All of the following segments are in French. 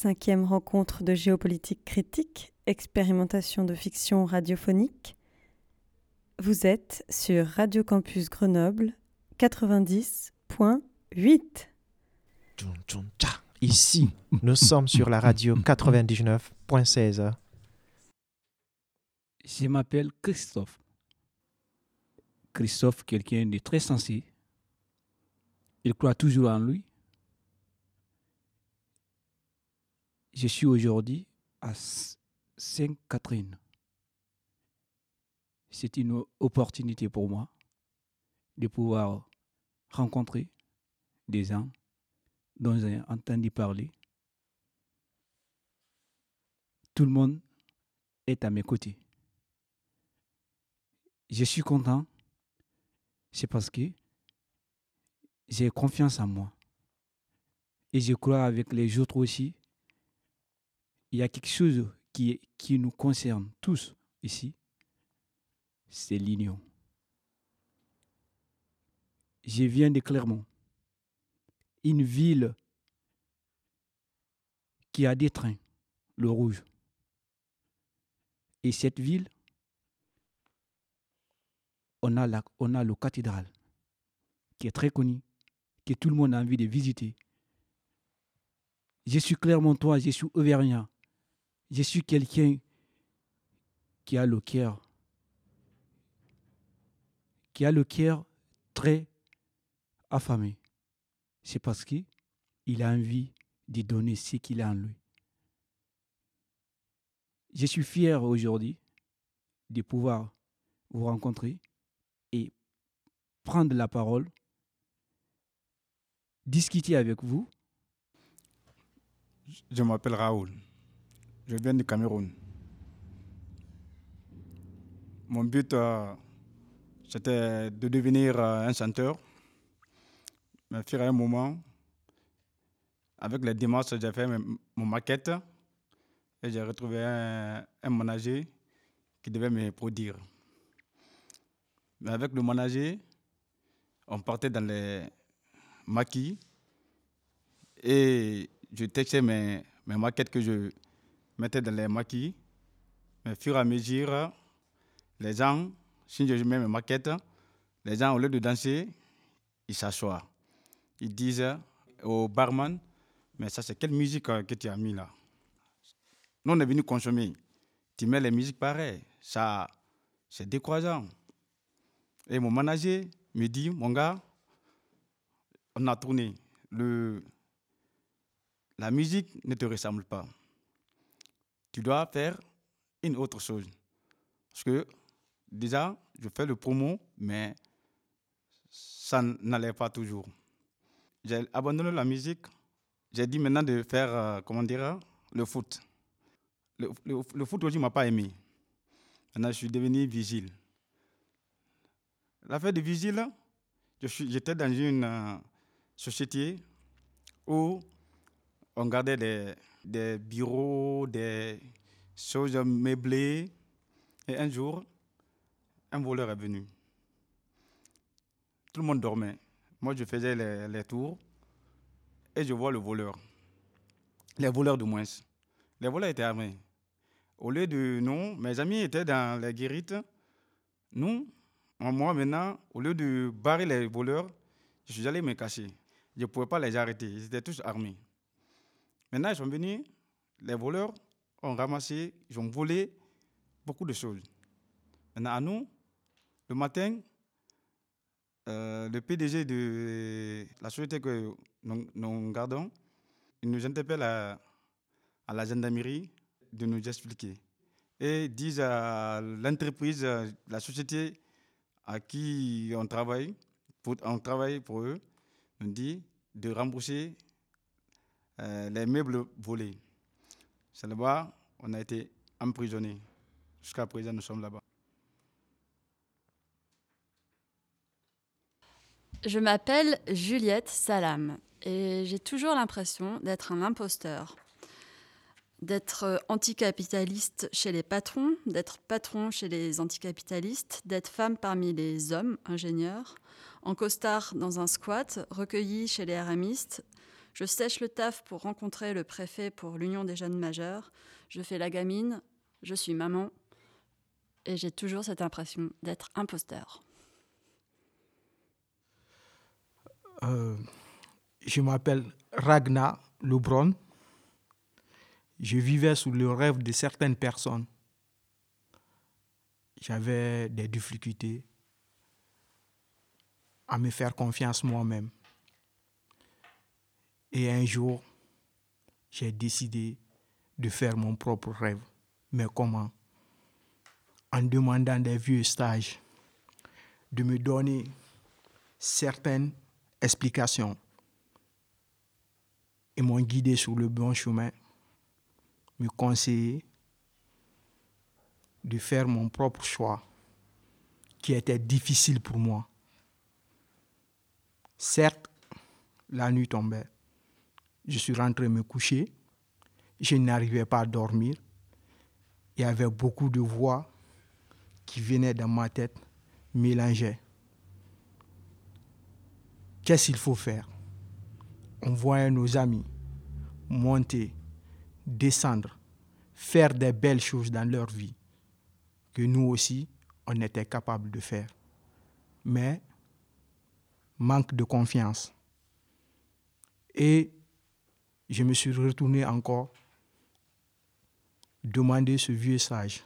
cinquième rencontre de géopolitique critique, expérimentation de fiction radiophonique. Vous êtes sur Radio Campus Grenoble 90.8. Ici, nous sommes sur la radio 99.16. Je m'appelle Christophe. Christophe, quelqu'un de très sensé. Il croit toujours en lui. Je suis aujourd'hui à Sainte-Catherine. C'est une opportunité pour moi de pouvoir rencontrer des gens dont j'ai entendu parler. Tout le monde est à mes côtés. Je suis content, c'est parce que j'ai confiance en moi. Et je crois avec les autres aussi, il y a quelque chose qui, nous concerne tous ici, c'est l'union. Je viens de Clermont, une ville qui a des trains, le rouge. Et cette ville, on a, la, le cathédrale, qui est très connu, que tout le monde a envie de visiter. Je suis Clermontois, je suis Auvergnat. Je suis quelqu'un qui a le cœur, qui a le cœur très affamé. C'est parce qu'il a envie de donner ce qu'il a en lui. Je suis fier aujourd'hui de pouvoir vous rencontrer et prendre la parole, discuter avec vous. Je m'appelle Raoul. Je viens du Cameroun. Mon but, euh, c'était de devenir euh, un chanteur. Mais à un moment, avec les démarches, j'ai fait mon maquette et j'ai retrouvé un, un manager qui devait me produire. Mais avec le manager, on partait dans les maquis et je textais mes maquettes que je mettais dans les maquis. Mais au fur et à mesure, les gens, si je mets mes maquettes, les gens, au lieu de danser, ils s'assoient. Ils disent au barman, mais ça c'est quelle musique que tu as mis là? Nous on est venu consommer. Tu mets les musiques pareilles, ça c'est décourageant. Et mon manager me dit, mon gars, on a tourné. Le, la musique ne te ressemble pas. Tu dois faire une autre chose. Parce que déjà, je fais le promo, mais ça n'allait pas toujours. J'ai abandonné la musique. J'ai dit maintenant de faire, euh, comment dire, le foot. Le, foot aussi ne m'a pas aimé. Maintenant, je suis devenu vigile. L'affaire de vigile, j'étais dans une euh, société où on gardait des, des, bureaux, des choses meublées. Et un jour, un voleur est venu. Tout le monde dormait. Moi, je faisais les, tours et je vois le voleur. Les voleurs de moins. Les voleurs étaient armés. Au lieu de nous, mes amis étaient dans les guérites. Nous, moi, maintenant, au lieu de barrer les voleurs, je suis allé me cacher. Je ne pouvais pas les arrêter. Ils étaient tous armés. Maintenant, ils sont venus. Les voleurs ont ramassé, ils ont volé beaucoup de choses. Maintenant, à nous, le matin, euh, le PDG de la société que nous, gardons, il nous interpelle à, la gendarmerie de nous expliquer. Et disent à l'entreprise, la société à qui on travaille, pour, on travaille pour eux, nous dit de rembourser les meubles volés. C'est on a été emprisonnés. Jusqu'à présent, nous sommes là-bas. Je m'appelle Juliette Salam et j'ai toujours l'impression d'être un imposteur d'être euh, anticapitaliste chez les patrons, d'être patron chez les anticapitalistes, d'être femme parmi les hommes ingénieurs, en costard dans un squat, recueillie chez les RMistes, Je sèche le taf pour rencontrer le préfet pour l'Union des jeunes majeurs. Je fais la gamine. Je suis maman. Et j'ai toujours cette impression d'être imposteur. Euh, je m'appelle Ragnar Lebron. Je vivais sous le rêve de certaines personnes. J'avais des difficultés à me faire confiance moi-même. Et un jour, j'ai décidé de faire mon propre rêve. Mais comment? En demandant des vieux stages, de me donner certaines explications et m'ont guidé sur le bon chemin, me conseiller de faire mon propre choix qui était difficile pour moi. Certes, la nuit tombait. Je suis rentré me coucher. Je n'arrivais pas à dormir. Il y avait beaucoup de voix qui venaient dans ma tête, mélanger. Qu'est-ce qu'il faut faire? On voyait nos amis monter, descendre, faire des belles choses dans leur vie que nous aussi, on était capable de faire. Mais manque de confiance. Et je me suis retourné encore demander ce vieux sage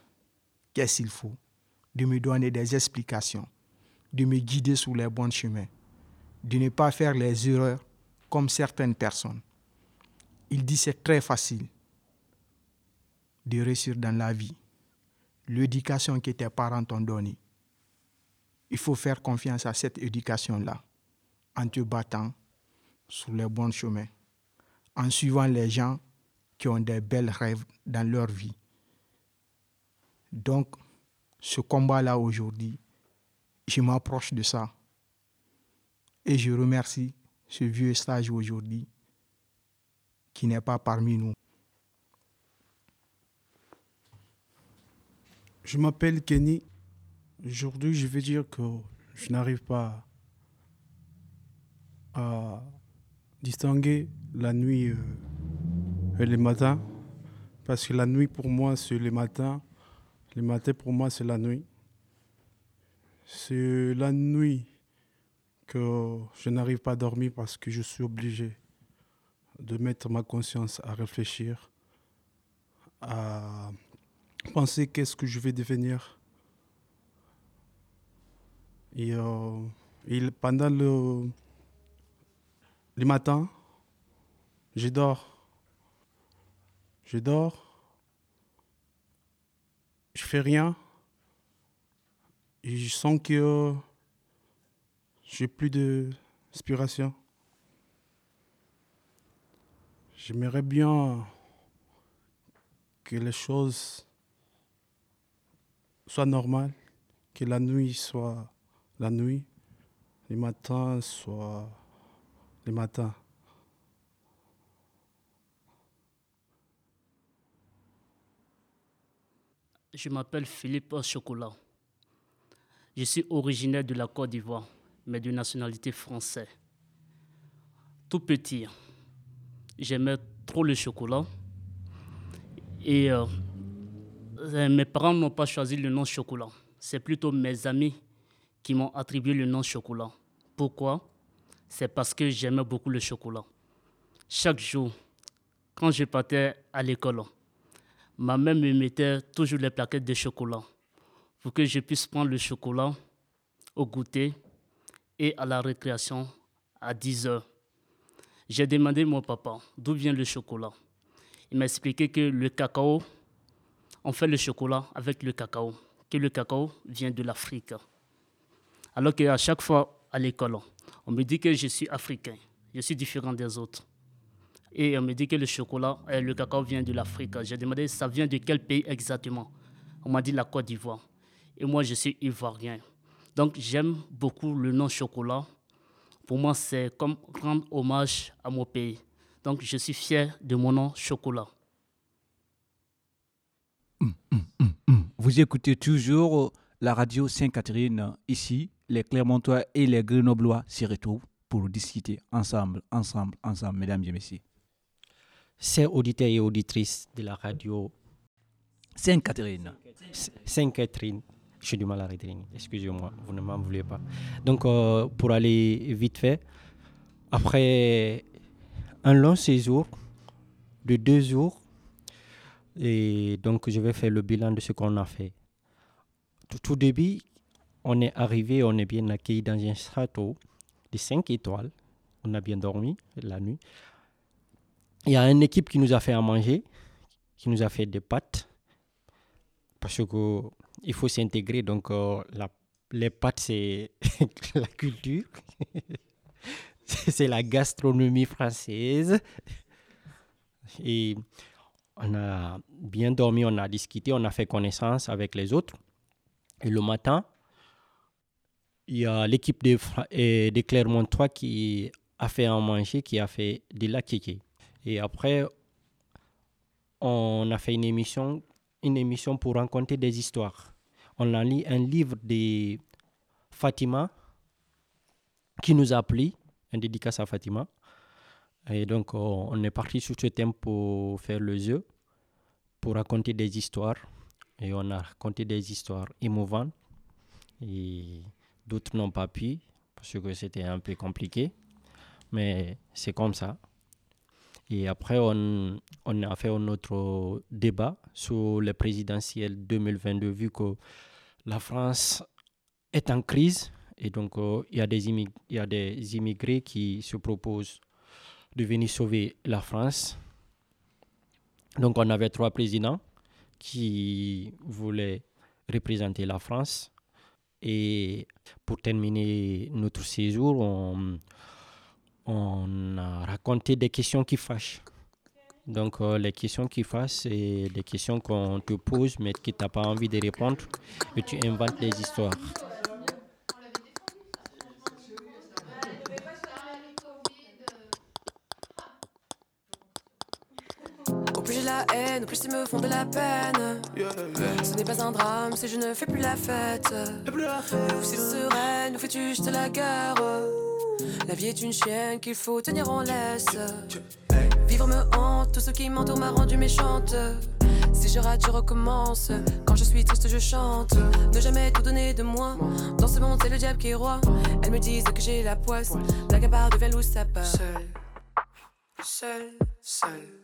qu'est-ce qu'il faut, de me donner des explications, de me guider sur les bons chemins, de ne pas faire les erreurs comme certaines personnes. Il dit c'est très facile de réussir dans la vie. L'éducation que tes parents t'ont donnée. Il faut faire confiance à cette éducation-là en te battant sur les bons chemins, en suivant les gens qui ont des belles rêves dans leur vie. Donc, ce combat-là aujourd'hui, je m'approche de ça. Et je remercie ce vieux stage aujourd'hui qui n'est pas parmi nous. Je m'appelle Kenny. Aujourd'hui, je vais dire que je n'arrive pas à distinguer la nuit euh, et le matin. Parce que la nuit pour moi c'est le matin. Le matin pour moi c'est la nuit. C'est la nuit que je n'arrive pas à dormir parce que je suis obligé de mettre ma conscience à réfléchir, à penser qu'est-ce que je vais devenir. Et, euh, pendant le, le matin, je dors. Je dors. Je fais rien. Et je sens que j'ai plus d'inspiration. J'aimerais bien que les choses soient normales, que la nuit soit la nuit, les matins soient les matins. Je m'appelle Philippe Chocolat. Je suis originaire de la Côte d'Ivoire, mais de nationalité française. Tout petit, j'aimais trop le chocolat. Et euh, mes parents n'ont pas choisi le nom chocolat. C'est plutôt mes amis qui m'ont attribué le nom chocolat. Pourquoi? C'est parce que j'aimais beaucoup le chocolat. Chaque jour, quand je partais à l'école, ma mère me mettait toujours les plaquettes de chocolat pour que je puisse prendre le chocolat au goûter et à la récréation à 10 heures. J'ai demandé à mon papa d'où vient le chocolat. Il m'a expliqué que le cacao, on fait le chocolat avec le cacao, que le cacao vient de l'Afrique. Alors qu'à chaque fois à l'école, on me dit que je suis africain, je suis différent des autres. Et on me dit que le chocolat, le cacao vient de l'Afrique. J'ai demandé ça vient de quel pays exactement? On m'a dit la Côte d'Ivoire. Et moi, je suis ivoirien. Donc j'aime beaucoup le nom chocolat. Pour moi, c'est comme rendre hommage à mon pays. Donc je suis fier de mon nom chocolat. Hum, hum, hum, Vous écoutez toujours la radio Sainte-Catherine ici, les Clermontois et les Grenoblois s'y retrouvent pour discuter ensemble, ensemble, ensemble, mesdames et messieurs. Chers auditeurs et auditrices de la radio Sainte-Catherine. Sainte-Catherine, j'ai du mal à retenir, excusez-moi, vous ne m'en voulez pas. Donc, euh, pour aller vite fait, après un long séjour de deux jours, et donc je vais faire le bilan de ce qu'on a fait. Tout, début, on est arrivé, on est bien accueilli dans un château de 5 étoiles. On a bien dormi la nuit. Il y a une équipe qui nous a fait à manger, qui nous a fait des pâtes. Parce qu'il faut s'intégrer, donc euh, la- les pâtes, c'est la culture. c'est la gastronomie française. Et on a bien dormi, on a discuté, on a fait connaissance avec les autres. Et le matin, il y a l'équipe de, de Clermont 3 qui a fait à manger, qui a fait de la kéké. Et après, on a fait une émission, une émission pour raconter des histoires. On a lu un livre de Fatima qui nous a plu, un dédicace à Fatima. Et donc, on on est parti sur ce thème pour faire le jeu, pour raconter des histoires. Et on a raconté des histoires émouvantes. Et d'autres n'ont pas pu, parce que c'était un peu compliqué. Mais c'est comme ça. Et après, on, a fait un autre débat sur le présidentiel 2022, vu que la France est en crise. Et donc, euh, il y, y a des immigrés qui se proposent de venir sauver la France. Donc, on avait trois présidents qui voulaient représenter la France. Et pour terminer notre séjour, on, on a raconté des questions qui fâchent. Donc, euh, les questions qui fâchent, c'est des questions qu'on te pose, mais que tu pas envie de répondre, et tu inventes des histoires. Plus j'ai la haine, au plus ils me font de la peine. Ce n'est pas un drame si je ne fais plus la fête. Nous, s'il serait, nous fais-tu juste la guerre? La vie est une chienne qu'il faut tenir en laisse. Vivre me hante, tout ce qui m'entoure m'a rendu méchante. Si je rate, je recommence. Quand je suis triste, je chante. Ne jamais tout donner de moi. Dans ce monde, c'est le diable qui est roi. Elles me disent que j'ai la poisse. À part devient loup, ça part. Seul, seul, seul.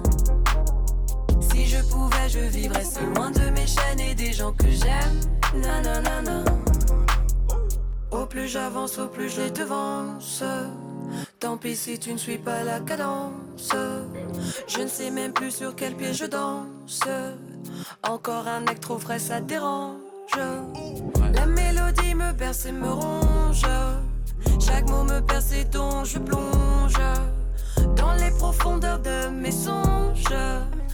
Pouvais, je vivrais seul, loin de mes chaînes et des gens que j'aime. Na, na, na, na. Au plus j'avance, au plus je les devance. Tant pis si tu ne suis pas la cadence. Je ne sais même plus sur quel pied je danse. Encore un acte trop frais, ça dérange. La mélodie me berce et me ronge. Chaque mot me perce et dont je plonge. Dans les profondeurs de mes songes.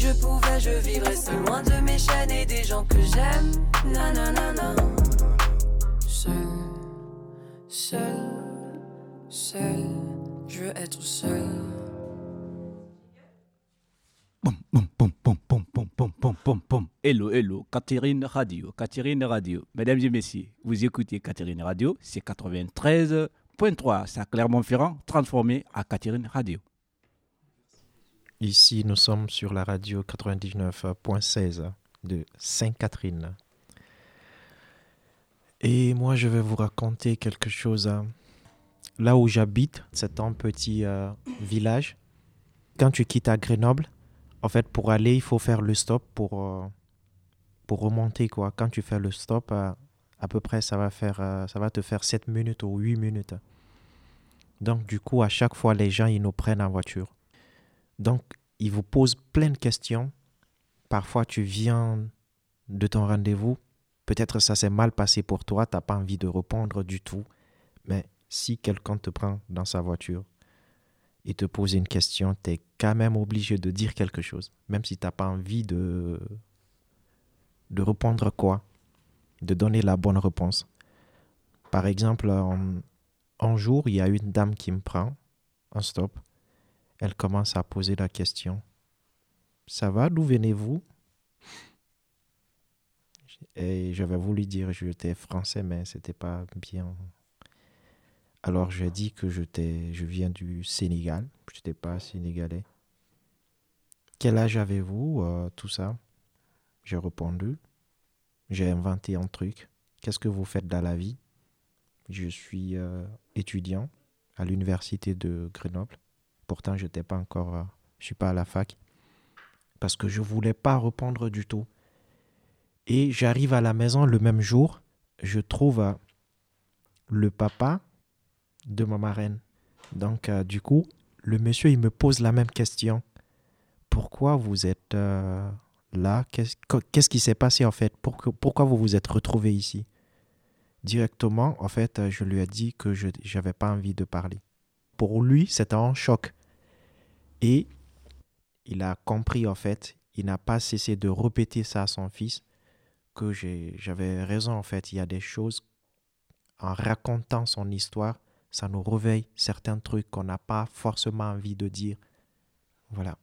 je pouvais, je vivrais seul loin de mes chaînes et des gens que j'aime. Nanana. Seul, seul, seul, je veux être seul. Hello, hello, Catherine Radio, Catherine Radio. Mesdames et messieurs, vous écoutez Catherine Radio, c'est 93.3, ça Clermont-Ferrand transformé à Catherine Radio. Ici, nous sommes sur la radio 99.16 de Sainte-Catherine. Et moi, je vais vous raconter quelque chose. hein. Là où j'habite, c'est un petit euh, village. Quand tu quittes à Grenoble, en fait, pour aller, il faut faire le stop pour, euh, pour remonter. Quoi. Quand tu fais le stop, euh, à peu près, ça va, faire, ça va te faire 7 minutes ou 8 minutes. Donc, du coup, à chaque fois, les gens, ils nous prennent en voiture. Donc, ils vous posent plein de questions. Parfois, tu viens de ton rendez-vous. Peut-être ça s'est mal passé pour toi, tu n'as pas envie de répondre du tout. Mais si quelqu'un te prend dans sa voiture et te pose une question, tu es quand même obligé de dire quelque chose. Même si tu n'as pas envie de, de répondre quoi De donner la bonne réponse. Par exemple, un, un jour, il y a une dame qui me prend un stop elle commence à poser la question. Ça va, d'où venez-vous? Et j'avais voulu dire j'étais français, mais c'était pas bien. Alors j'ai dit que je viens du Sénégal, je n'étais pas sénégalais. Quel âge avez-vous euh, Tout ça? J'ai répondu. J'ai inventé un truc. Qu'est-ce que vous faites dans la vie? Je suis euh, étudiant à l'université de Grenoble. Pourtant, je n'étais pas encore, euh, je suis pas à la fac parce que je voulais pas répondre du tout. Et j'arrive à la maison le même jour, je trouve euh, le papa de ma marraine. Donc, euh, du coup, le monsieur, il me pose la même question. Pourquoi vous êtes là? Qu'est-ce qu- qu'est-ce qui s'est passé en fait? Pourquoi, vous vous êtes retrouvé ici? Directement, en fait, je lui ai dit que je n'avais pas envie de parler. Pour lui, c'était un choc. Et il a compris, en fait, il n'a pas cessé de répéter ça à son fils, que j'ai- j'avais raison, en fait. Il y a des choses, en racontant son histoire, ça nous réveille certains trucs qu'on n'a pas forcément envie de dire. Voilà.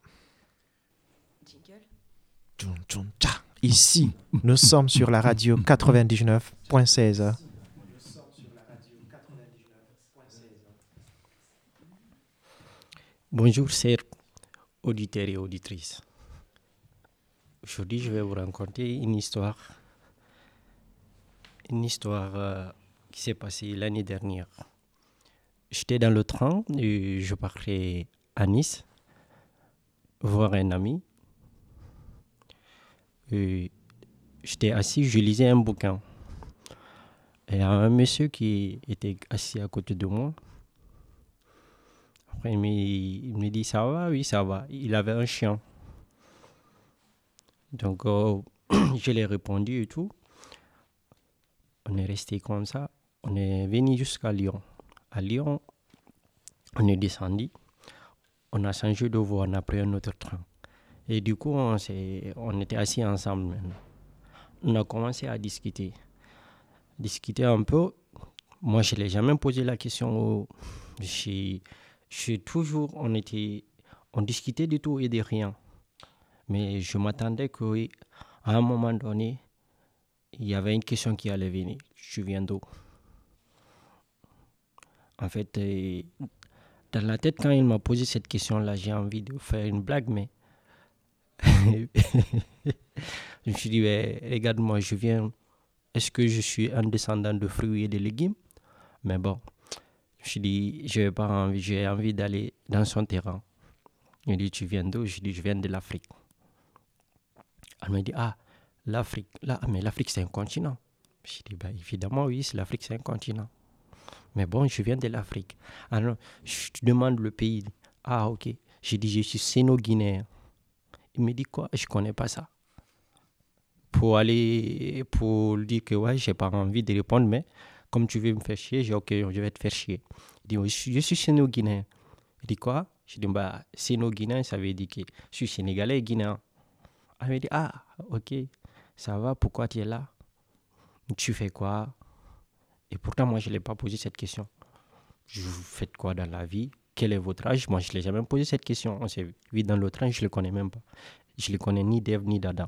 Ici, nous sommes sur la radio 99.16. Bonjour, chers auditeurs et auditrices. Aujourd'hui, je vais vous raconter une histoire. Une histoire euh, qui s'est passée l'année dernière. J'étais dans le train et je parlais à Nice voir un ami. J'étais assis, je lisais un bouquin. Et un monsieur qui était assis à côté de moi. Après, il me, dit Ça va Oui, ça va. Il avait un chien. Donc, euh, je l'ai répondu et tout. On est resté comme ça. On est venu jusqu'à Lyon. À Lyon, on est descendu. On a changé de voie, on a pris un autre train. Et du coup, on, on était assis ensemble maintenant. On a commencé à discuter. Discuter un peu. Moi, je ne l'ai jamais posé la question. au- J'ai j'ai toujours, on était, on discutait de tout et de rien. Mais je m'attendais qu'à un moment donné, il y avait une question qui allait venir. Je viens d'où? En fait, euh, dans la tête, quand il m'a posé cette question-là, j'ai envie de faire une blague, mais je me suis dit, Ouais, regarde-moi, je viens. Est-ce que je suis un descendant de fruits et de légumes? Mais bon, je je n'ai pas envie, j'ai envie d'aller dans son terrain. Il dit, tu viens d'où? Je dis, je viens de l'Afrique. Elle me dit, ah, l'Afrique, là, mais l'Afrique c'est un continent. Je dis, bah, évidemment, oui, l'Afrique c'est un continent. Mais bon, je viens de l'Afrique. Alors, je demande le pays. Ah, ok. J'ai dit, je suis séno-guinéen. Il me dit, quoi? Je ne connais pas ça. pour aller, pour lui dire que ouais, j'ai pas envie de répondre, mais comme tu veux me faire chier, j'ai ok, je vais te faire chier. Il dit, je suis, sénégalais. Il dit quoi? Je dis, bah, sénégalais, ça veut dire que je suis sénégalais et guinéen. Ah, il dit, ah, ok, ça va, pourquoi tu es là? Tu fais quoi? Et pourtant, moi, je ne l'ai pas posé cette question. Vous faites quoi dans la vie? Quel est votre âge? Moi, je ne l'ai jamais posé cette question. On s'est vu dans le train, je ne le connais même pas. Je ne le connais ni d'Ève ni d'Adam.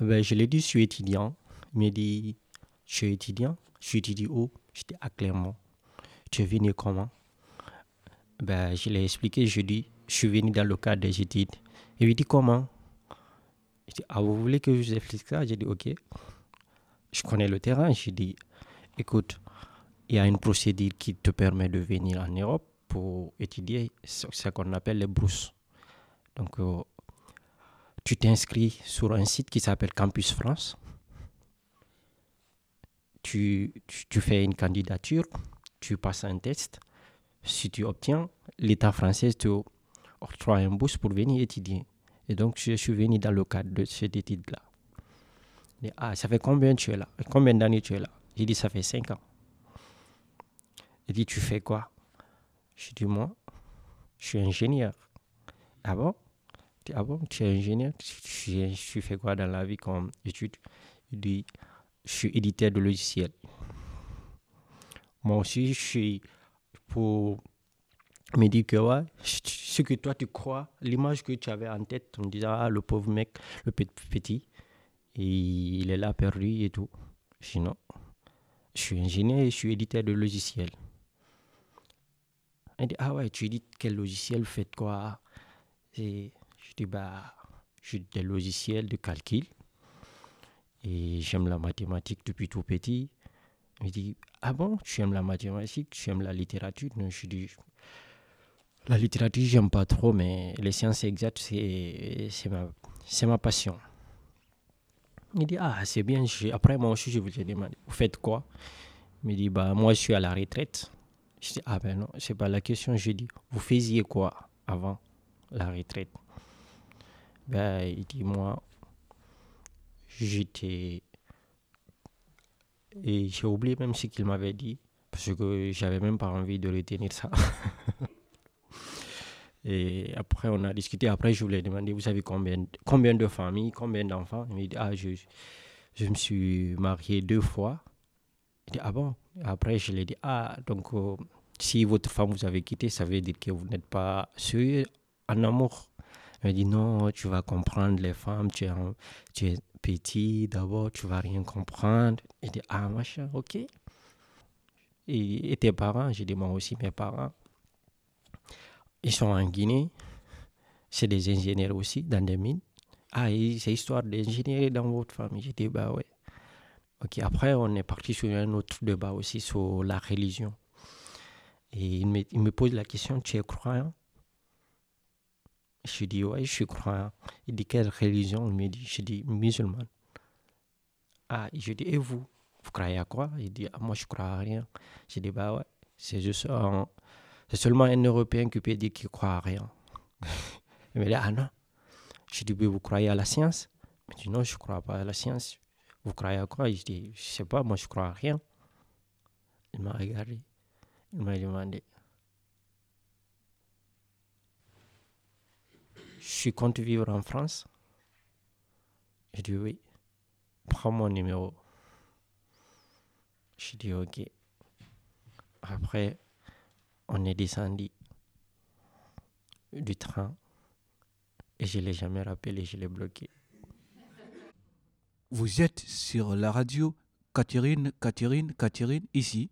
Ben, je lui ai dit, je suis étudiant. Il m'a dit, je suis étudiant? Je suis étudiant où? Je dis, à Clermont. Tu es venu comment? Ben, Je lui ai expliqué, je dis, je suis venu dans le cadre des études. Il lui dit, comment? Je dis, ah, vous voulez que je vous explique ça? J'ai dit, ok. Je connais le terrain. J'ai dit, écoute, il y a une procédure qui te permet de venir en Europe pour étudier ce qu'on appelle les brousses. Donc, euh, tu t'inscris sur un site qui s'appelle Campus France. Tu, tu, fais une candidature, tu passes un test. Si tu obtiens, l'État français te octroie un bourse pour venir étudier. Et donc, je suis venu dans le cadre de cette étude-là. Ah, ça fait combien tu es là? Combien d'années tu es là? J'ai dit, ça fait 5 ans. Il dit, tu fais quoi? Je dis, moi, je suis ingénieur. Ah bon? Ah bon, tu es ingénieur? Tu, fais quoi dans la vie comme étude? Il dit, je suis éditeur de logiciels. Moi aussi, je suis pour me dire que ouais, ce que toi tu crois, l'image que tu avais en tête, en disant, ah, le pauvre mec, le petit, et il est là perdu et tout. Sinon, je suis ingénieur et je suis éditeur de logiciels. Il dit, ah ouais, tu édites quel logiciel, faites quoi? Et Je dis, bah, j'ai des logiciels de calcul et j'aime la mathématique depuis tout petit. Il dit, ah bon, tu aimes la mathématique, tu aimes la littérature? Je dis, la littérature, j'aime pas trop, mais les sciences exactes, c'est ma, ma passion. Il dit, ah, c'est bien. Après, moi aussi, je vous ai demandé, vous faites quoi? Il me dit, bah, moi, je suis à la retraite. Je dis, ah ben non, c'est pas la question. Je dis, vous faisiez quoi avant la retraite? Ben, Il dit, moi, j'étais. Et j'ai oublié même ce qu'il m'avait dit, parce que j'avais même pas envie de retenir ça. Et après, on a discuté. Après, je voulais demander, vous savez combien, combien de familles, combien d'enfants? Il m'a dit, ah, je, je me suis marié deux fois. Il dit, ah bon? Après, je lui ai dit, ah, donc, euh, si votre femme vous avez quitté, ça veut dire que vous n'êtes pas sérieux en amour? Il m'a dit, non, tu vas comprendre les femmes, tu es, petit, d'abord, tu vas rien comprendre. Il dit, ah, machin, ok. Et, tes parents J'ai dit, moi aussi, mes parents. Ils sont en Guinée. C'est des ingénieurs aussi dans des mines. Ah, c'est histoire d'ingénierie dans votre famille. J'ai dit, bah ouais. Ok, après, on est parti sur un autre débat aussi sur la religion. Et il me pose la question, tu es croyant? Je dis, ouais, je suis croyant. Il dit, quelle religion? Il me dit, je dis, musulman. Ah, je dis, et vous? Vous croyez à quoi? Il dit, ah, moi, je crois à rien. Je dis, bah ouais, c'est juste c'est seulement un Européen qui peut dire qu'il croit à rien. Il me dit, ah non. Je dis, vous croyez à la science? Il me dit, non, je ne crois pas à la science. Vous croyez à quoi? Je dis, je ne sais pas, moi je crois à rien. Il m'a regardé. Il m'a demandé. Je compte vivre en France Je dis oui. Prends mon numéro. Je dis ok. Après, on est descendu du train et je ne l'ai jamais rappelé, je l'ai bloqué. Vous êtes sur la radio Catherine, Catherine, Catherine, ici.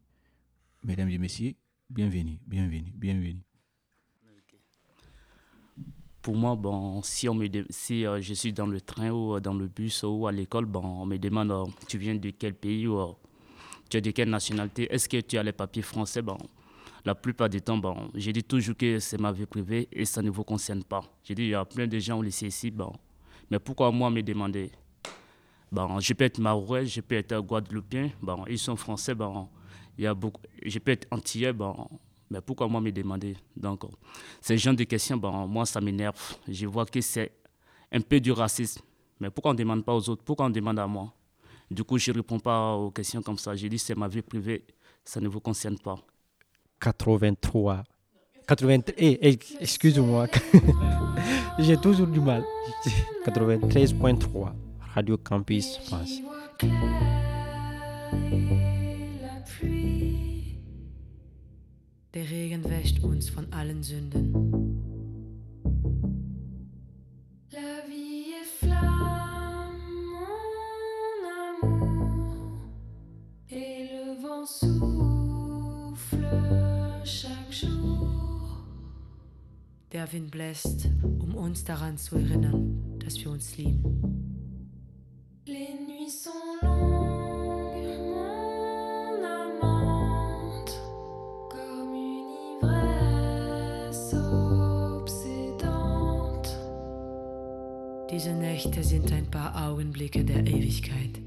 Mesdames et messieurs, bienvenue, bienvenue, bienvenue. Pour moi, bon, si, on me si euh, je suis dans le train ou dans le bus ou à l'école, bon, on me demande euh, tu viens de quel pays ou euh, tu es de quelle nationalité, est-ce que tu as les papiers français? Bon, la plupart du temps, bon, j'ai dit toujours que c'est ma vie privée et ça ne vous concerne pas. J'ai dit, il y a plein de gens au lycée ici, bon, mais pourquoi moi me demander? Bon, je peux être marois, je peux être guadeloupéen, bon, ils sont français, bon, y a beaucoup, je peux être antillais, mais pourquoi moi me demander Donc, ce genre de questions, bon, moi, ça m'énerve. Je vois que c'est un peu du racisme. Mais pourquoi on ne demande pas aux autres? Pourquoi on demande à moi? Du coup, je ne réponds pas aux questions comme ça. J'ai dit, c'est ma vie privée, ça ne vous concerne pas. 83. 83. Eh, eh, excuse-moi. J'ai toujours du mal. 93.3. Radio Campus France. Der Regen wäscht uns von allen Sünden. La vie est flamme, mon amour, et le vent souffle chaque jour. Der Wind bläst, um uns daran zu erinnern, dass wir uns lieben. Les nuits sont longues, Diese Nächte sind ein paar Augenblicke der Ewigkeit.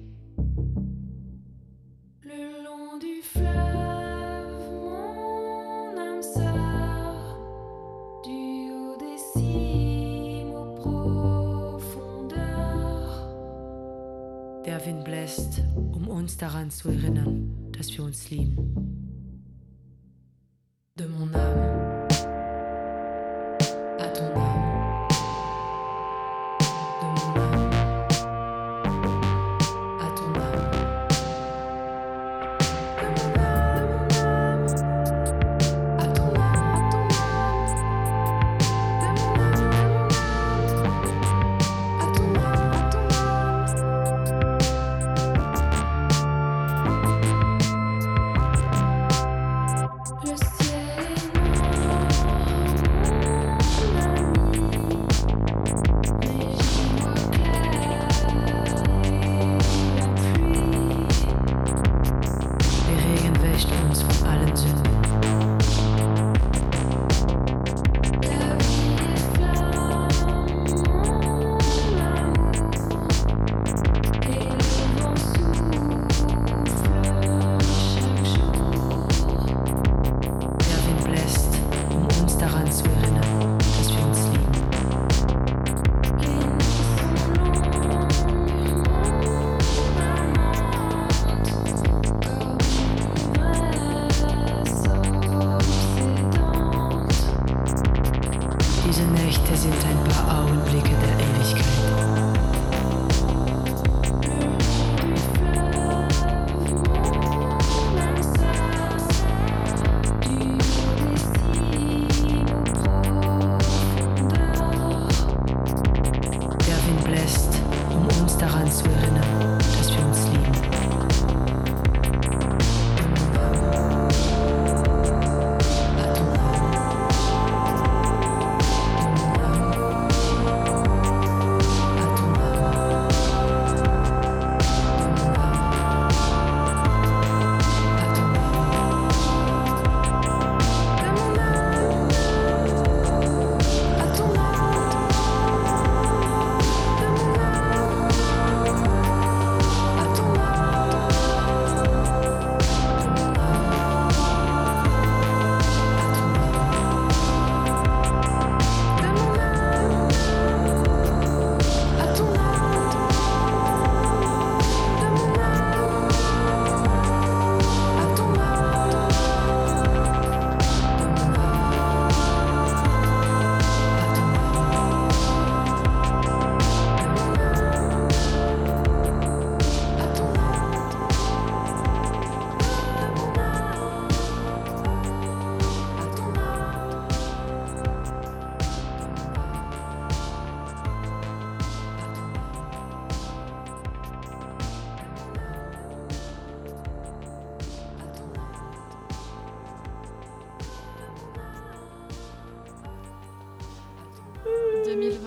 Der Wind bläst, um uns daran zu erinnern, dass wir uns lieben. Diese Nächte sind ein paar Augenblicke der Ewigkeit.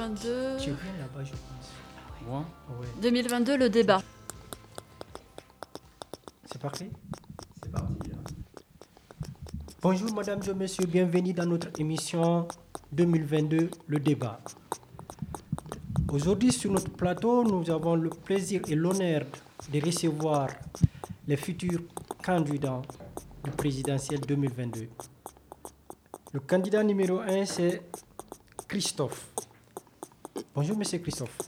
2022. Tu viens là-bas, je pense. Moi 2022, le débat. C'est parti? Bonjour madame et messieurs, bienvenue dans notre émission 2022, le débat. Aujourd'hui sur notre plateau, nous avons le plaisir et l'honneur de recevoir les futurs candidats du présidentiel 2022. Le candidat numéro un, c'est Christophe. Bonjour monsieur Christophe.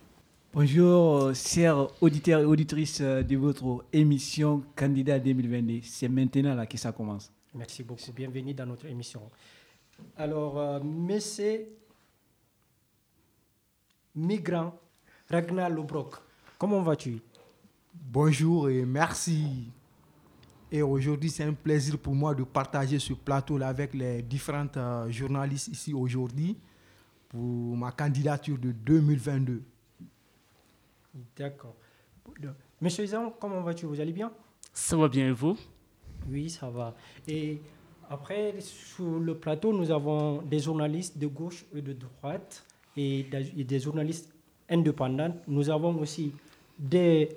Bonjour, euh, chers auditeurs et auditrices euh, de votre émission Candidat 2022. C'est maintenant là que ça commence. Merci beaucoup. Bienvenue dans notre émission. Alors, euh, monsieur migrant Ragnar Lobrock, comment vas-tu? Bonjour et merci. Et aujourd'hui, c'est un plaisir pour moi de partager ce plateau-là avec les différentes euh, journalistes ici aujourd'hui pour ma candidature de 2022. D'accord. Monsieur Zan, comment vas-tu? Vous allez bien? Ça va bien et vous? Oui, ça va. Et après, sur le plateau, nous avons des journalistes de gauche et de droite et des et des journalistes indépendants. Nous avons aussi des,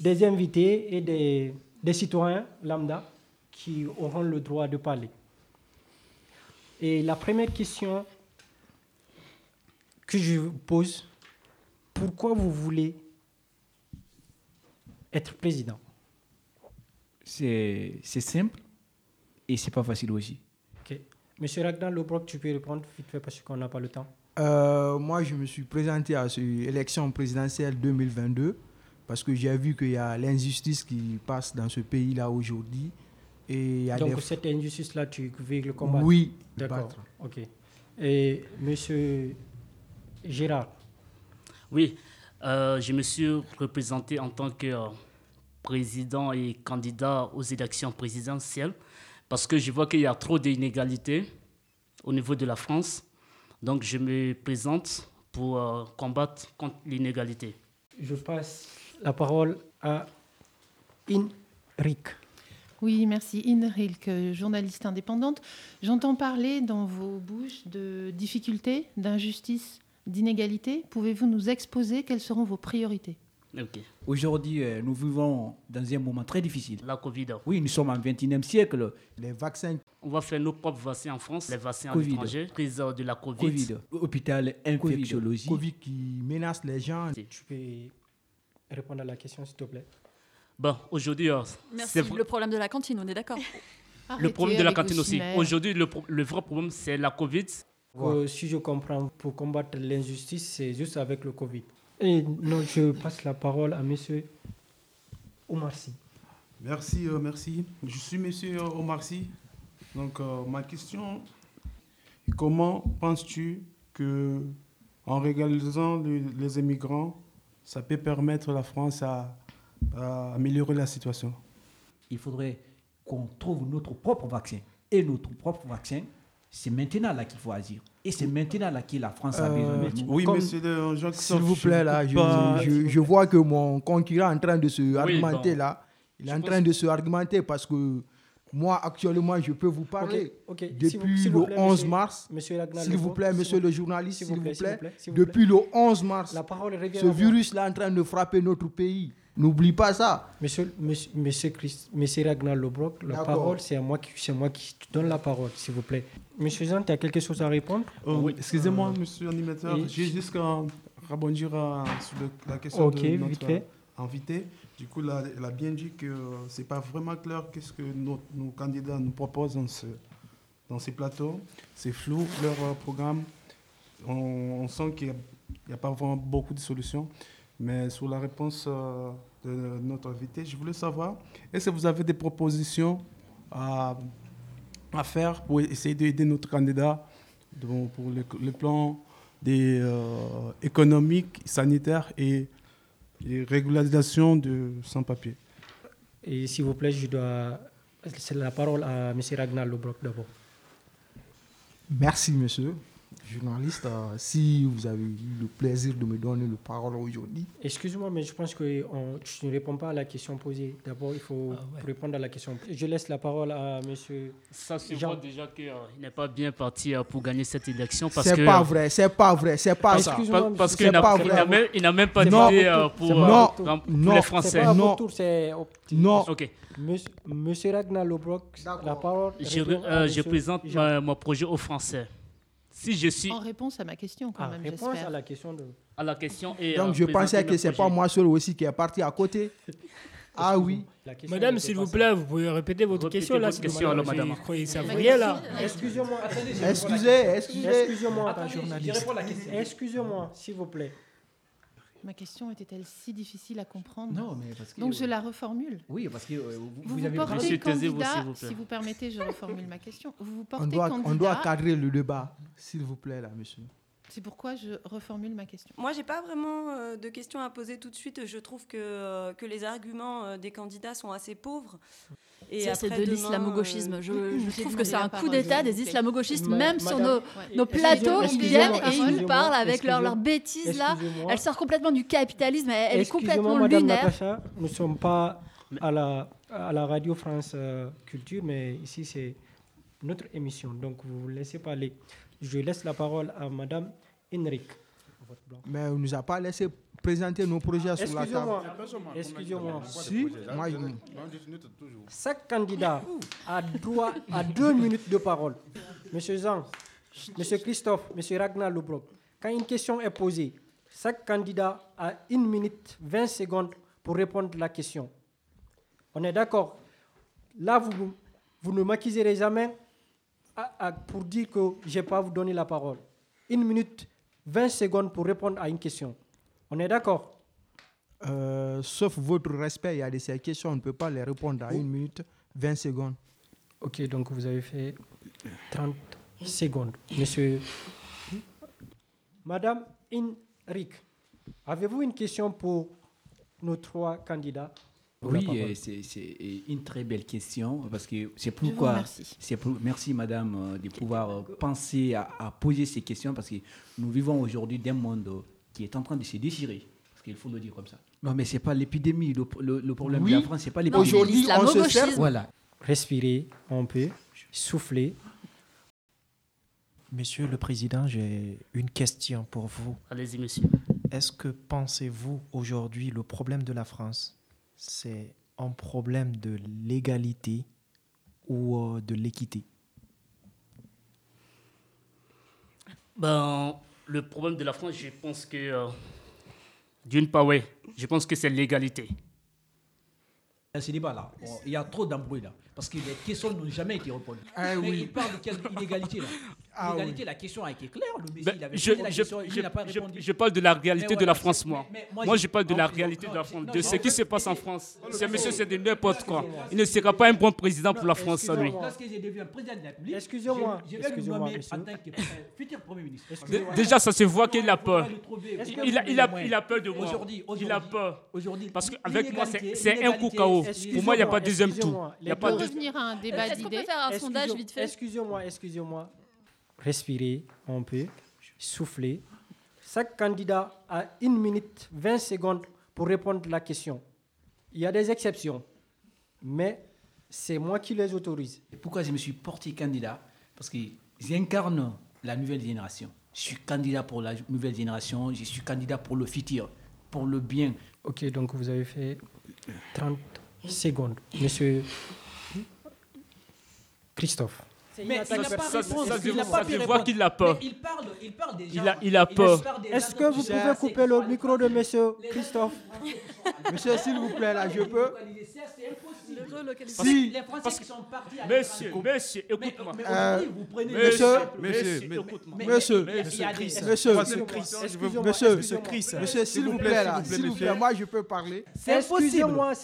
des invités et des, des citoyens lambda qui auront le droit de parler. Et la première question que je vous pose, pourquoi vous voulez être président? C'est simple et c'est pas facile aussi. Ok. Monsieur Ragnar Lobrock, tu peux répondre vite fait parce qu'on n'a pas le temps. Euh, moi, je me suis présenté à cette élection présidentielle 2022 parce que j'ai vu qu'il y a l'injustice qui passe dans ce pays-là aujourd'hui. Et il y a Donc des... cette injustice-là, tu veux le combattre Oui, D'accord. Ok. Et monsieur Gérard, Oui, euh, je me suis représenté en tant que euh, président et candidat aux élections présidentielles parce que je vois qu'il y a trop d'inégalités au niveau de la France. Donc je me présente pour euh, combattre contre l'inégalité. je passe la parole à Inric. Oui, merci. Inrilk, journaliste indépendante. J'entends parler dans vos bouches de difficultés, d'injustice, d'inégalité. Pouvez-vous nous exposer quelles seront vos priorités? Aujourd'hui, euh, nous vivons dans un moment très difficile. La Covid. Oui, nous sommes au 21e siècle. Les vaccins, On va faire nos propres vaccins en France, les vaccins Covid. à l'étranger, crise euh, de la Covid. Covid, hôpital, infectiologie. Covid qui menace les gens. Tu peux répondre à la question, s'il te plaît? Bon, aujourd'hui, euh, Merci. Le problème de la cantine, on est d'accord le problème de la cantine aussi. Aujourd'hui, le, vrai problème, c'est la Covid. Si je comprends, pour combattre l'injustice, c'est juste avec le Covid. Et non, je passe la parole à monsieur Omar Sy. Merci, euh, merci. Je suis monsieur Omar Sy. Donc, euh, ma question, comment penses-tu que, en régularisant le- les immigrants, ça peut permettre la France à, à améliorer la situation Il faudrait qu'on trouve notre propre vaccin. Et notre propre vaccin, c'est maintenant là qu'il faut agir. Et c'est maintenant là que la France a Euh, besoin. Oui, Comme- gens qui S'il vous plaît, là, je, pas- je- je vois que mon concurrent est en train de se argumenter bon. là. Il est en train de se argumenter parce que moi, actuellement, je peux vous parler. Depuis vous- le plaît, 11 monsieur- mars, Monsieur s'il vous plaît, monsieur le journaliste, s'il vous vous plaît, depuis le 11 mars, La parole revient ce virus-là est en train de frapper notre pays. N'oublie pas ça. Monsieur, monsieur, monsieur, Christ- monsieur Ragnar Lobrock, la parole, c'est à moi qui, c'est moi qui te donne la parole, s'il vous plaît. Monsieur Jean, tu as quelque chose à répondre? Oh, oui, excusez-moi, monsieur l'animateur. et- J'ai juste qu'à rebondir à- sur le- la question Ok, de vite notre fait. invité. Du coup, là, elle a bien dit que c'est pas vraiment clair qu'est-ce que nos, nos candidats nous proposent dans, ce, dans ces plateaux. C'est flou, leur euh, programme. On, on sent qu'il n'y a, pas vraiment beaucoup de solutions. Mais sur la réponse euh, de notre invité, je voulais savoir, est-ce que vous avez des propositions à, à faire pour essayer d'aider notre candidat donc, pour le, le plan des, euh, économique, sanitaire et, et régularisation de sans-papiers? Et s'il vous plaît, je dois laisser la parole à monsieur Ragnar Lobrock d'abord. Merci, monsieur journaliste. Euh, si vous avez eu le plaisir de me donner la parole aujourd'hui, Excuse-moi, mais je pense que on, tu ne réponds pas à la question posée. D'abord, il faut répondre à la question. Je laisse la parole à monsieur. Ça se Jean. voit déjà qu'il n'est pas bien parti euh, pour gagner cette élection. parce c'est que, pas euh, vrai, c'est pas vrai, c'est pas Parce, ça. Excuse-moi, pa- parce c'est qu'il n'a pas même, il n'a même pas Non. d'idée euh, pour, pas euh, Non. pour- les Français. pas Non. tour, Non, Ok. Monsieur, monsieur Ragnar Lobrock, la parole. Je, euh, je présente mon projet aux Français. Si je suis En réponse à ma question, quand Ah, même, réponse à la question de. à la question et donc euh, je pensais que c'est pas moi seul aussi qui est parti à côté. Ah oui. Madame, s'il vous ça. plaît, vous pouvez répéter votre Répétez question là votre question, alors, madame. Rien là. Excusez-moi, attendez. je Excusez, excusez. Excusez-moi. Excusez-moi, s'il vous plaît. Ma question était-elle si difficile à comprendre Non, mais parce que- Donc je la reformule. Oui, parce que euh, vous, Vous vous avez portez Monsieur, candidat, s'il vous plaît. si vous permettez, je reformule ma question. Vous vous On portez doit, candidat. on doit cadrer le débat, s'il vous plaît, là, monsieur. C'est pourquoi je reformule ma question. Moi, j'ai pas vraiment euh, de questions à poser tout de suite. Je trouve que, euh, que les arguments euh, des candidats sont assez pauvres. Et Ça, c'est de l'islamo-gauchisme. euh, Je, trouve que c'est un coup d'État des islamo-gauchistes, même sur nos, plateaux, ils viennent et ils nous parlent avec leurs excusez-moi, bêtises là. Elle sort complètement du capitalisme, elle, elle est complètement Madame lunaire. Natacha, nous ne sommes pas à la, à la Radio France euh, Culture, mais ici c'est notre émission, donc vous vous laissez parler. Je laisse la parole à Madame Henrik. Mais on ne nous a pas laissé présenter nos projets sur la table. Excusez-moi, excusez-moi. Si, moi, je- Chaque candidat a droit à deux minutes de parole. Monsieur Zang, Monsieur Christophe, Monsieur Ragnar Lubrock, quand une question est posée, chaque candidat a une minute 20 secondes pour répondre à la question. On est d'accord Là, vous, vous ne m'accuserez jamais à- à- pour dire que je n'ai pas vous donner la parole. Une minute 20 secondes pour répondre à une question. On est d'accord? Euh, sauf votre respect, il y a de ces questions, on ne peut pas les répondre à une minute, 20 secondes. Ok, donc vous avez fait 30 secondes. Monsieur. Madame Inrik, avez-vous une question pour nos trois candidats? Oui, euh, c'est une très belle question parce que c'est pourquoi. pour, merci Madame euh, de pouvoir penser à, à poser ces questions parce que nous vivons aujourd'hui d'un monde qui est en train de se déchirer. Parce qu'il faut le dire comme ça. Non, mais c'est pas l'épidémie. Le, le- le problème Oui. de la France, c'est pas Non, l'épidémie. Aujourd'hui, on se sert- Voilà. Respirez un peu, soufflez. Monsieur le Président, j'ai une question pour vous. Allez-y, monsieur. Est-ce que pensez-vous aujourd'hui le problème de la France, c'est un problème de l'égalité ou euh, de l'équité? Ben, le problème de la France, je pense que, euh, d'une part, oui, je pense que c'est l'égalité. Dans ce débat-là, on- il y a trop d'embrouilles là. Parce que les questions n'ont jamais été répondues. Ah Mais oui. il parle de quelle inégalité là Ah Inégalité, la question a été claire. Le monsieur, Ben, il avait je, posé la je- question, il je- n'a pas je- répondu. je parle de la réalité de la France, moi. mais- mais Moi, moi, je parle de non, la non, réalité non, de la France, non, de ce qui se passe en France. Ce monsieur, c'est de n'importe quoi. excusez-moi. Il ne sera pas un bon président pour la France, lui. Lorsque je deviens président de la République, Excusez-moi, je, vais le excusez-moi, nommer monsieur. en tant que euh, futur Premier ministre. Dé- Déjà, ça se voit qu'il a peur. Il, a, il a, il a peur de moi. Il a peur. Parce qu'avec moi, c'est- un coup KO. Pour moi, il n'y a pas de deuxième tour. Il n'y a pas revenir à un débat Est-ce qu'on peut d'idées, faire un Excusez- sondage vite fait Excusez-moi, excusez-moi. Respirez un peu, soufflez. Chaque candidat a une minute 20 secondes pour répondre à la question. Il y a des exceptions, mais c'est moi qui les autorise. Pourquoi je me suis porté candidat? Parce que j'incarne la nouvelle génération. Je suis candidat pour la nouvelle génération, je suis candidat pour le futur, pour le bien. Ok, donc vous avez fait 30 secondes. Monsieur Christophe. Mais il n'a Ça- pas ça- répondu, ça il se n'a voit- pas qu'il il parle, il parle des Il a- il a peur. Est-ce que vous pouvez couper le micro de monsieur Christophe Monsieur, s'il vous plaît, là, je peux. Si. Les Parce Français que- qui sont partis à Monsieur, monsieur, écoute-moi. Mais Euh, aujourd'hui, vous prenez monsieur, monsieur, Monsieur, monsieur, Excusez-moi, monsieur, excusez-moi, monsieur, excusez-moi. monsieur, s'il vous plaît, là, s'il vous plaît, moi, je peux parler. C'est impossible. Excusez-moi,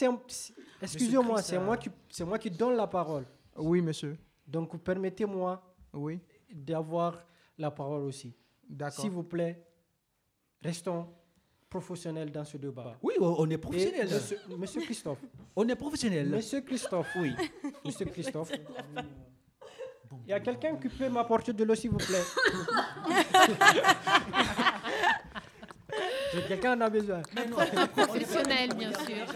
c'est c'est moi qui c'est moi qui donne la parole. Oui, monsieur. Donc permettez-moi Oui, d'avoir la parole aussi. d'accord. S'il vous plaît, restons professionnels dans ce débat. Oui, on est professionnel. monsieur, monsieur Christophe, On est professionnel. monsieur Christophe, oui, monsieur Christophe. Il y a quelqu'un qui peut m'apporter de l'eau, s'il vous plaît? Quelqu'un en a besoin. professionnel, bien sûr.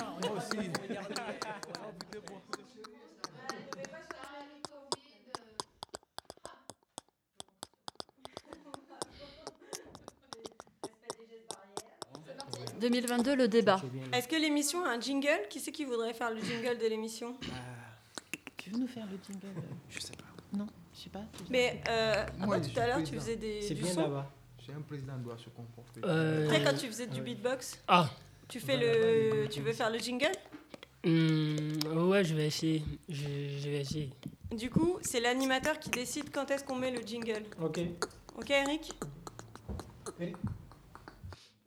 « 2022, le débat. Est-ce que l'émission a un jingle? Qui c'est qui voudrait faire le jingle de l'émission? Tu veux nous faire le jingle? Je sais pas. Non, je sais pas. Mais euh, Moi, après, je tout à l'heure, tu faisais des, C'est bien là-bas. C'est un président doit se comporter. Euh, Après, quand tu faisais du beatbox, Ah, tu fais le, tu veux faire le jingle? Hum, ouais, je vais essayer. Je, je vais essayer. Du coup, c'est l'animateur qui décide quand est-ce qu'on met le jingle. Ok. Ok, Eric?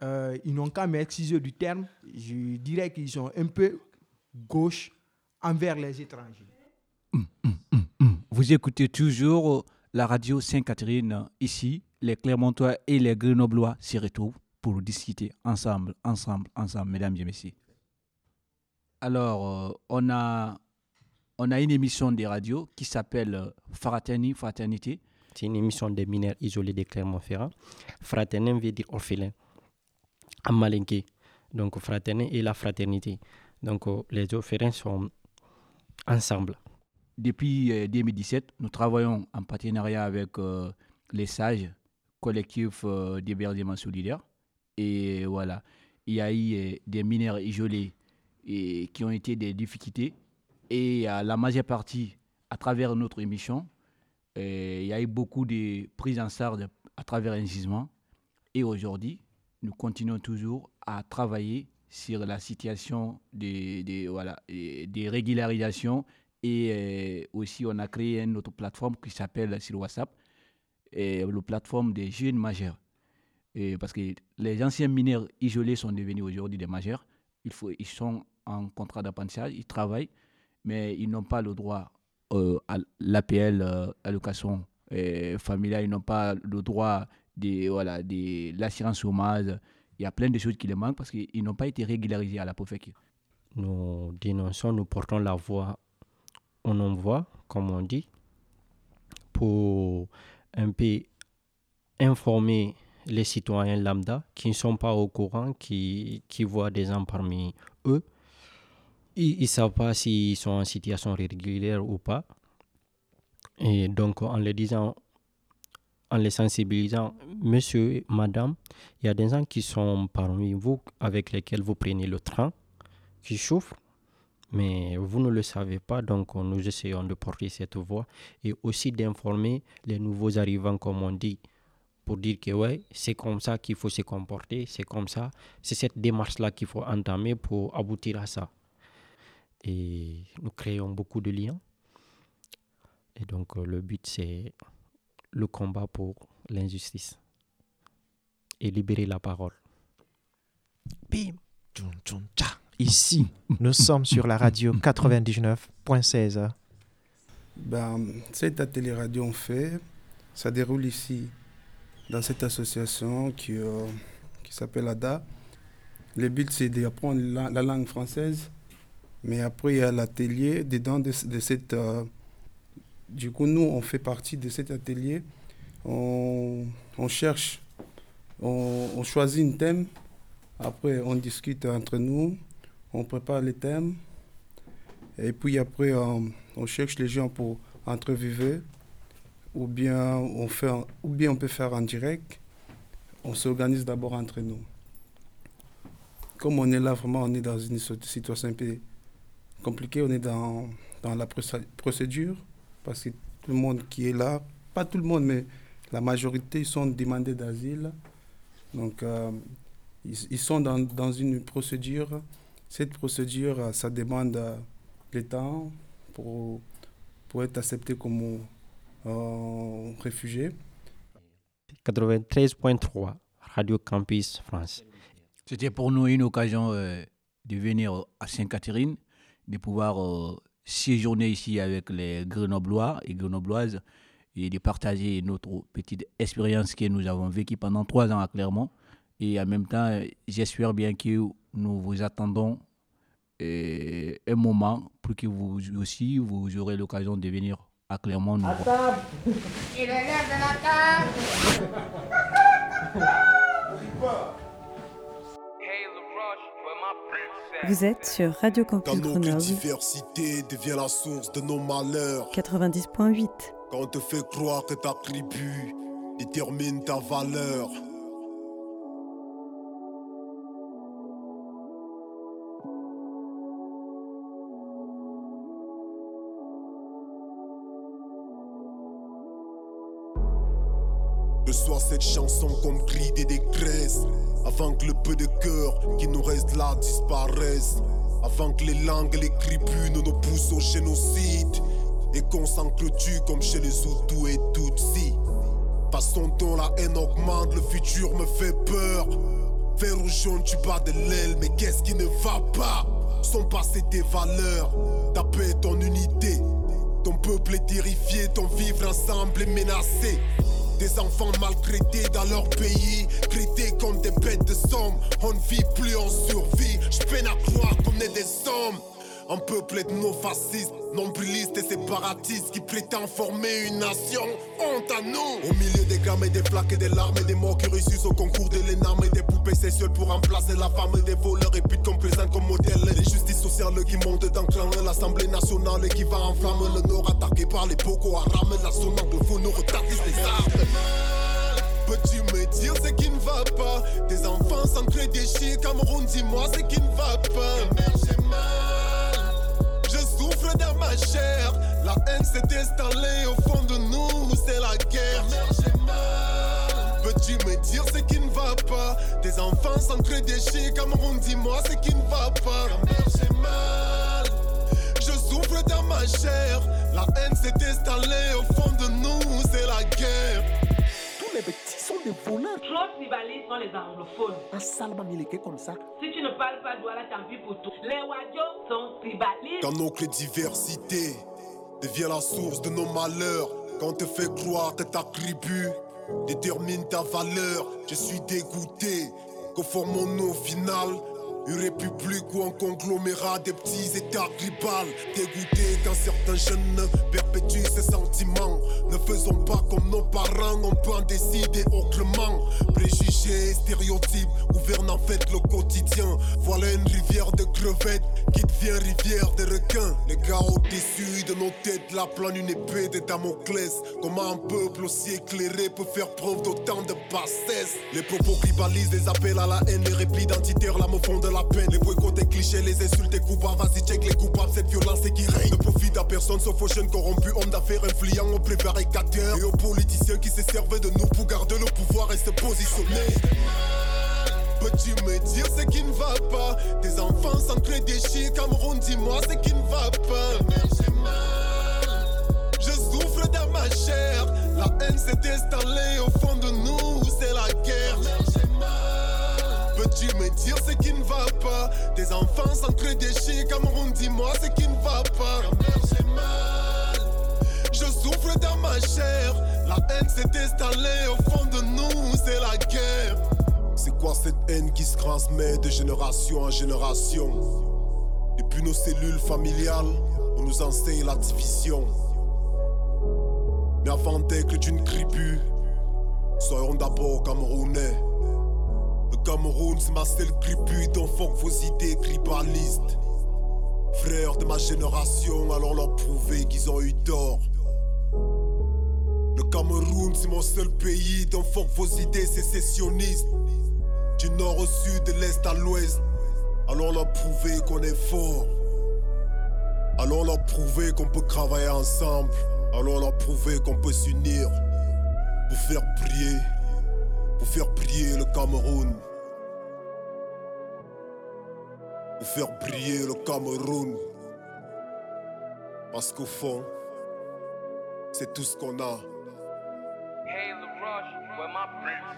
Euh, ils n'ont qu'à m'excuser du terme, je dirais qu'ils sont un peu gauche envers les étrangers. Vous écoutez toujours la radio Sainte-Catherine ici. Les Clermontois et les Grenoblois s'y retrouvent pour discuter ensemble, ensemble, ensemble, mesdames et messieurs. Alors, euh, on, a, on a une émission de radio qui s'appelle Fraternité, Fraternité. C'est une émission des mineurs isolés de Clermont-Ferrand. Fraternité veut dire orphelin en malinké. Donc, fraternité et la fraternité. Donc, euh, les orphelins sont ensemble. Depuis euh, 2017, nous travaillons en partenariat avec euh, les sages, collectif euh, d'hébergement solidaire. Et voilà, il y a eu euh, des mineurs isolés et, qui ont été des difficultés. Et euh, la majeure partie, à travers notre émission, euh, il y a eu beaucoup de prises en charge à travers un gisement. Et aujourd'hui, nous continuons toujours à travailler sur la situation des, voilà, des régularisations. Et euh, aussi, on a créé une autre plateforme qui s'appelle sur WhatsApp, et la plateforme des jeunes majeurs. Parce que les anciens mineurs isolés sont devenus aujourd'hui des majeurs. Ils sont en contrat d'apprentissage, ils travaillent, mais ils n'ont pas le droit euh, à l'APL, euh, allocation euh, familiale, ils n'ont pas le droit de, voilà, de l'assurance chômage. Il y a plein de choses qui les manquent parce qu'ils n'ont pas été régularisés à la préfecture. Nous dénonçons, nous portons la voix, on envoie, comme on dit, pour un peu informer les citoyens lambda qui ne sont pas au courant, qui, qui voient des gens parmi eux. Ils ne savent pas s'ils sont en situation régulière ou pas. Et donc, en les disant, en les sensibilisant, monsieur, madame, il y a des gens qui sont parmi vous avec lesquels vous prenez le train, qui souffrent, mais vous ne le savez pas, donc nous essayons de porter cette voix et aussi d'informer les nouveaux arrivants, comme on dit, pour dire que ouais, c'est comme ça qu'il faut se comporter, c'est comme ça, c'est cette démarche-là qu'il faut entamer pour aboutir à ça. Et nous créons beaucoup de liens. Et donc euh, le but, c'est le combat pour l'injustice et libérer la parole. Bim, tchoum, tchoum, tcha. Ici, nous sommes sur la radio 99.16. Ben, cet atelier radio on fait, ça déroule ici, dans cette association qui, euh, qui s'appelle ADA. Le but, c'est d'apprendre la, la langue française, mais après, il y a l'atelier dedans de, de cette... euh, du coup, nous, on fait partie de cet atelier. On, cherche, on, choisit un thème. Après, on discute entre nous. On prépare les thèmes. Et puis après, on, cherche les gens pour entrevivre. Ou bien, on ou bien on peut faire en direct. On s'organise d'abord entre nous. Comme on est là, vraiment, on est dans une situation un peu compliquée. On est dans, la procé- procédure. Parce que tout le monde qui est là, pas tout le monde, mais la majorité, ils sont demandés d'asile. Donc, euh, ils, ils sont dans, dans une procédure. Cette procédure, euh, ça demande euh, le temps pour, pour être accepté comme euh, réfugié. 93.3 Radio Campus France. C'était pour nous une occasion euh, de venir à Sainte-Catherine, de pouvoir euh, séjourner ici avec les Grenoblois et Grenobloises et de partager notre petite expérience que nous avons vécue pendant trois ans à Clermont. Et en même temps, j'espère bien que nous vous attendons euh, un moment pour que vous aussi, vous aurez l'occasion de venir à Clermont nous voir. Il est l'heure de la table. Vous êtes sur Radio Campus Quand notre Grenoble diversité devient la source de nos malheurs. 90.8. Quand on te fait croire que ta tribu détermine ta valeur. Que soit cette chanson comme cri des décresses Avant que le peu de cœur qui nous reste là disparaisse. Avant que les langues et les tribunes nous poussent au génocide. Et qu'on s'entretue comme chez les Hutus et Tutsis. Façon dont la haine augmente, le futur me fait peur. Vert ou jaune, tu bats de l'aile, mais qu'est-ce qui ne va pas? Sont passées tes valeurs, ta paix, ton unité. Ton peuple est terrifié, ton vivre ensemble est menacé. Des enfants maltraités dans leur pays, traités comme des bêtes de somme. On ne vit plus en survie, je peine à croire qu'on est des hommes. Un peuple ethno-fasciste, nombriliste et séparatiste qui prétend former une nation. Honte à nous Au milieu des gammes et des flaques et des larmes et des morts qui réussissent au concours de l'énorme et des poupées sexuelles pour remplacer la femme et des voleurs et putes présente comme modèle. Les justices sociales qui montent dans le clan, l'Assemblée nationale qui va en flamme, le nord attaqué par les Boko Haram, la le faux nous retardissent les armes. Peux-tu me dire ce qui ne va pas? Tes enfants sans crédit chez Cameroun, dis-moi ce qui ne va pas. J'ai mal. La haine s'est installée au fond de nous, c'est la guerre. Merde, j'ai mal. Peux-tu me dire ce qui ne va pas? Tes enfants crédit chez Cameroun, dis-moi ce qui ne va pas. J'ai mal. Je souffre dans ma chair. La haine s'est installée au fond de nous, c'est la guerre. Voleurs. Trop tribalistes sont les anglophones. Un sale comme ça. Si tu ne parles pas Douala, tant pis pour toi. Les Wadjo sont tribalistes. Quand notre diversité devient la source de nos malheurs, quand on te fait croire que ta tribu détermine ta valeur, je suis dégoûté. Que formons-nous au final une république ou un conglomérat des petits états tribales Dégoûté quand certains jeunes perpétuent ces sentiments. Ne faisons pas comme nos parents, on peut en décider autrement. Préjugés, stéréotypes gouvernent en fait le quotidien. Voilà une rivière de crevettes qui devient rivière de requins. Les gars au-dessus de nos têtes la plane une épée de Damoclès. Comment un peuple aussi éclairé peut faire preuve d'autant de bassesse? Les propos tribalisent, les appels à la haine, les replis identitaires, la me font de la peine. Les boycotts et clichés, les insultes et coupables. Vas-y check les coupables, cette violence qui règne. Ne profite à personne sauf aux jeunes corrompus Hommes d'affaires influents aux prévaricateurs Et aux politiciens qui se servaient de nous pour garder le pouvoir et se positionner. Peux-tu me dire ce qui ne va pas. Tes enfants sans crédit chez Cameroun, dis-moi ce qui ne va pas. Je souffre dans ma chair. La haine s'est installée au fond de nous, c'est la guerre. Peux-tu me dire ce qui ne va pas. Tes enfants sans crédit chez Cameroun, dis-moi ce qui S'est installée au fond de nous, c'est la guerre c'est quoi cette haine qui se transmet de génération en génération? Depuis nos cellules familiales, on nous enseigne la division. Mais avant d'être d'une tribu, soyons d'abord camerounais. Le Cameroun, c'est ma seule tribu, donc fuck vos idées tribalistes. Frères de ma génération, allons leur prouver qu'ils ont eu tort. Le Cameroun, c'est mon seul pays, donc fuck vos idées sécessionnistes. Du nord au sud, de l'est à l'ouest. Allons leur prouver qu'on est fort. Allons leur prouver qu'on peut travailler ensemble. Allons leur prouver qu'on peut s'unir. Pour faire prier. Pour faire prier le Cameroun. Pour faire briller le Cameroun. Parce qu'au fond, c'est tout ce qu'on a. Hey, LaRoche, where my princess?